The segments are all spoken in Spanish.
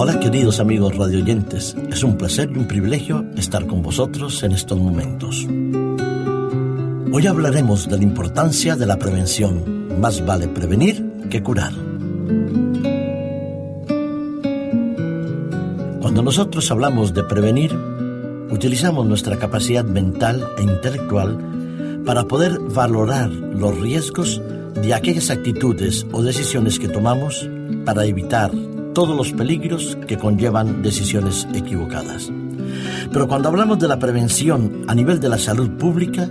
Hola queridos amigos radioyentes, es un placer y un privilegio estar con vosotros en estos momentos. Hoy hablaremos de la importancia de la prevención. Más vale prevenir que curar. Cuando nosotros hablamos de prevenir, utilizamos nuestra capacidad mental e intelectual para poder valorar los riesgos de aquellas actitudes o decisiones que tomamos para evitar todos los peligros que conllevan decisiones equivocadas. Pero cuando hablamos de la prevención a nivel de la salud pública,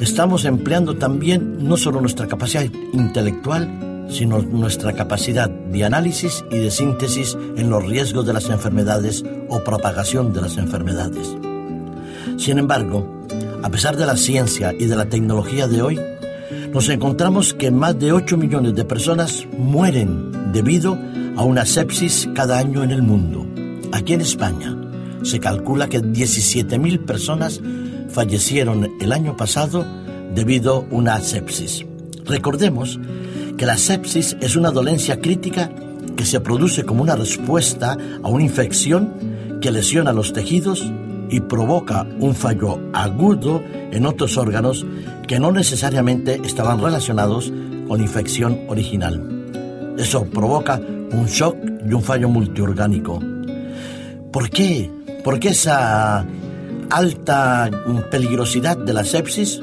estamos empleando también no solo nuestra capacidad intelectual, sino nuestra capacidad de análisis y de síntesis en los riesgos de las enfermedades o propagación de las enfermedades. Sin embargo, a pesar de la ciencia y de la tecnología de hoy, nos encontramos que más de 8 millones de personas mueren debido a una sepsis cada año en el mundo. Aquí en España se calcula que 17.000 personas fallecieron el año pasado debido a una sepsis. Recordemos que la sepsis es una dolencia crítica que se produce como una respuesta a una infección que lesiona los tejidos y provoca un fallo agudo en otros órganos que no necesariamente estaban relacionados con la infección original. Eso provoca un shock y un fallo multiorgánico. ¿Por qué? ¿Por qué esa alta peligrosidad de la sepsis?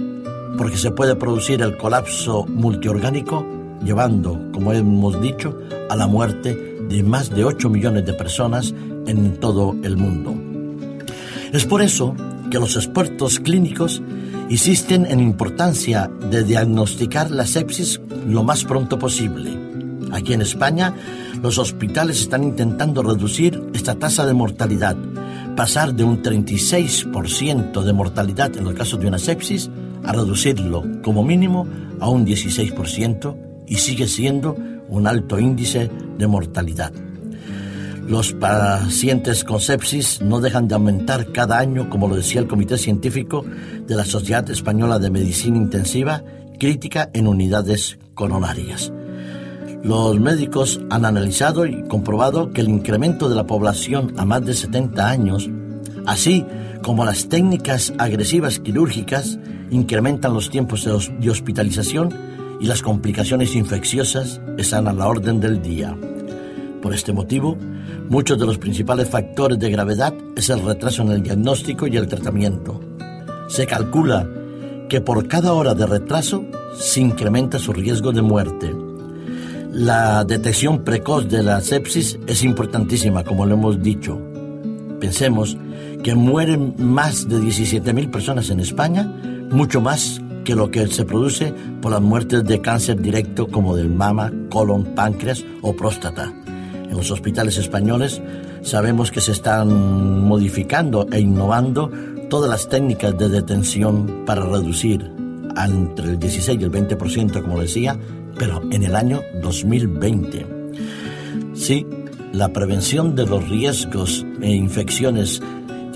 Porque se puede producir el colapso multiorgánico llevando, como hemos dicho, a la muerte de más de 8 millones de personas en todo el mundo. Es por eso que los expertos clínicos insisten en importancia de diagnosticar la sepsis lo más pronto posible. Aquí en España, los hospitales están intentando reducir esta tasa de mortalidad, pasar de un 36% de mortalidad en el caso de una sepsis a reducirlo como mínimo a un 16% y sigue siendo un alto índice de mortalidad. Los pacientes con sepsis no dejan de aumentar cada año, como lo decía el Comité Científico de la Sociedad Española de Medicina Intensiva, crítica en unidades coronarias. Los médicos han analizado y comprobado que el incremento de la población a más de 70 años, así como las técnicas agresivas quirúrgicas, incrementan los tiempos de hospitalización y las complicaciones infecciosas están a la orden del día. Por este motivo, muchos de los principales factores de gravedad es el retraso en el diagnóstico y el tratamiento. Se calcula que por cada hora de retraso se incrementa su riesgo de muerte. La detección precoz de la sepsis es importantísima, como lo hemos dicho. Pensemos que mueren más de 17.000 personas en España, mucho más que lo que se produce por las muertes de cáncer directo como del mama, colon, páncreas o próstata. En los hospitales españoles sabemos que se están modificando e innovando todas las técnicas de detención para reducir entre el 16 y el 20%, como decía, pero en el año 2020. Sí, la prevención de los riesgos e infecciones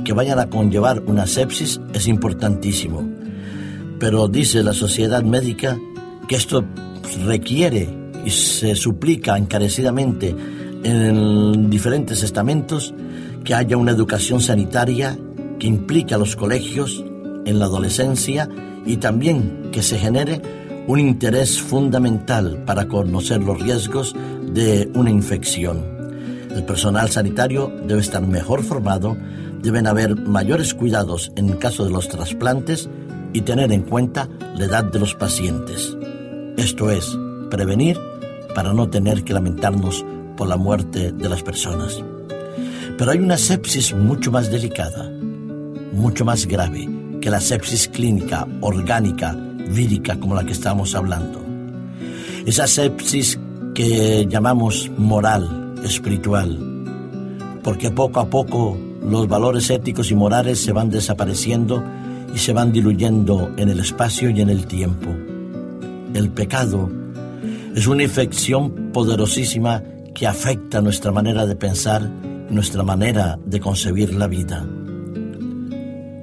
que vayan a conllevar una sepsis es importantísimo. Pero dice la sociedad médica que esto requiere y se suplica encarecidamente en diferentes estamentos que haya una educación sanitaria que implique a los colegios en la adolescencia y también que se genere un interés fundamental para conocer los riesgos de una infección. El personal sanitario debe estar mejor formado, deben haber mayores cuidados en caso de los trasplantes y tener en cuenta la edad de los pacientes. Esto es, prevenir para no tener que lamentarnos por la muerte de las personas. Pero hay una sepsis mucho más delicada, mucho más grave que la sepsis clínica, orgánica, vírica como la que estamos hablando. Esa sepsis que llamamos moral, espiritual, porque poco a poco los valores éticos y morales se van desapareciendo y se van diluyendo en el espacio y en el tiempo. El pecado es una infección poderosísima que afecta nuestra manera de pensar, nuestra manera de concebir la vida.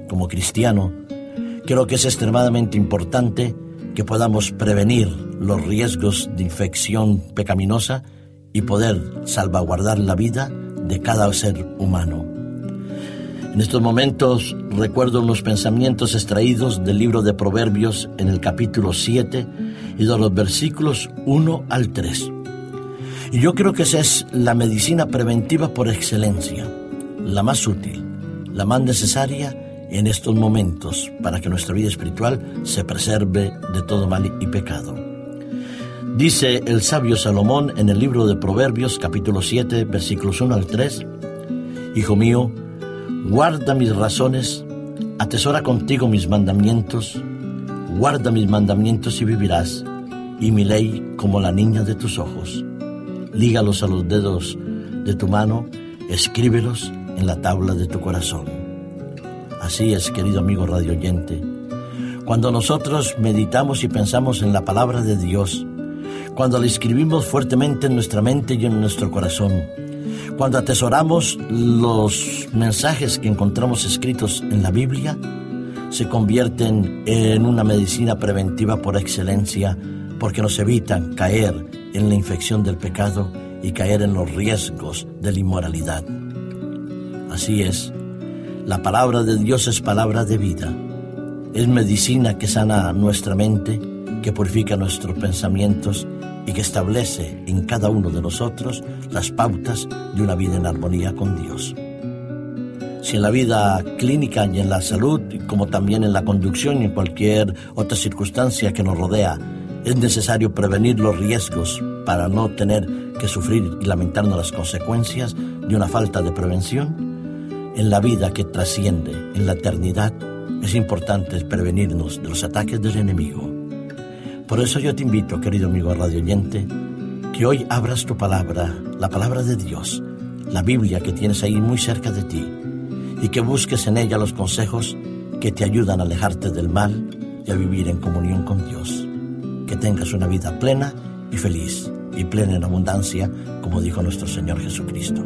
Como cristiano, creo que es extremadamente importante que podamos prevenir los riesgos de infección pecaminosa y poder salvaguardar la vida de cada ser humano. En estos momentos recuerdo unos pensamientos extraídos del libro de Proverbios en el capítulo 7 y de los versículos 1 al 3. Y yo creo que esa es la medicina preventiva por excelencia, la más útil, la más necesaria en estos momentos para que nuestra vida espiritual se preserve de todo mal y pecado. Dice el sabio Salomón en el libro de Proverbios capítulo 7 versículos 1 al 3, Hijo mío, Guarda mis razones, atesora contigo mis mandamientos, guarda mis mandamientos y vivirás, y mi ley como la niña de tus ojos. Lígalos a los dedos de tu mano, escríbelos en la tabla de tu corazón. Así es, querido amigo radio oyente. Cuando nosotros meditamos y pensamos en la palabra de Dios, cuando la escribimos fuertemente en nuestra mente y en nuestro corazón, cuando atesoramos los mensajes que encontramos escritos en la Biblia, se convierten en una medicina preventiva por excelencia porque nos evitan caer en la infección del pecado y caer en los riesgos de la inmoralidad. Así es, la palabra de Dios es palabra de vida, es medicina que sana nuestra mente, que purifica nuestros pensamientos y que establece en cada uno de nosotros las pautas de una vida en armonía con Dios. Si en la vida clínica y en la salud, como también en la conducción y en cualquier otra circunstancia que nos rodea, es necesario prevenir los riesgos para no tener que sufrir y lamentarnos las consecuencias de una falta de prevención, en la vida que trasciende en la eternidad, es importante prevenirnos de los ataques del enemigo por eso yo te invito, querido amigo radio que hoy abras tu palabra, la palabra de Dios, la Biblia que tienes ahí muy cerca de ti, y que busques en ella los consejos que te ayudan a alejarte del mal y a vivir en comunión con Dios. Que tengas una vida plena y feliz, y plena en abundancia, como dijo nuestro Señor Jesucristo.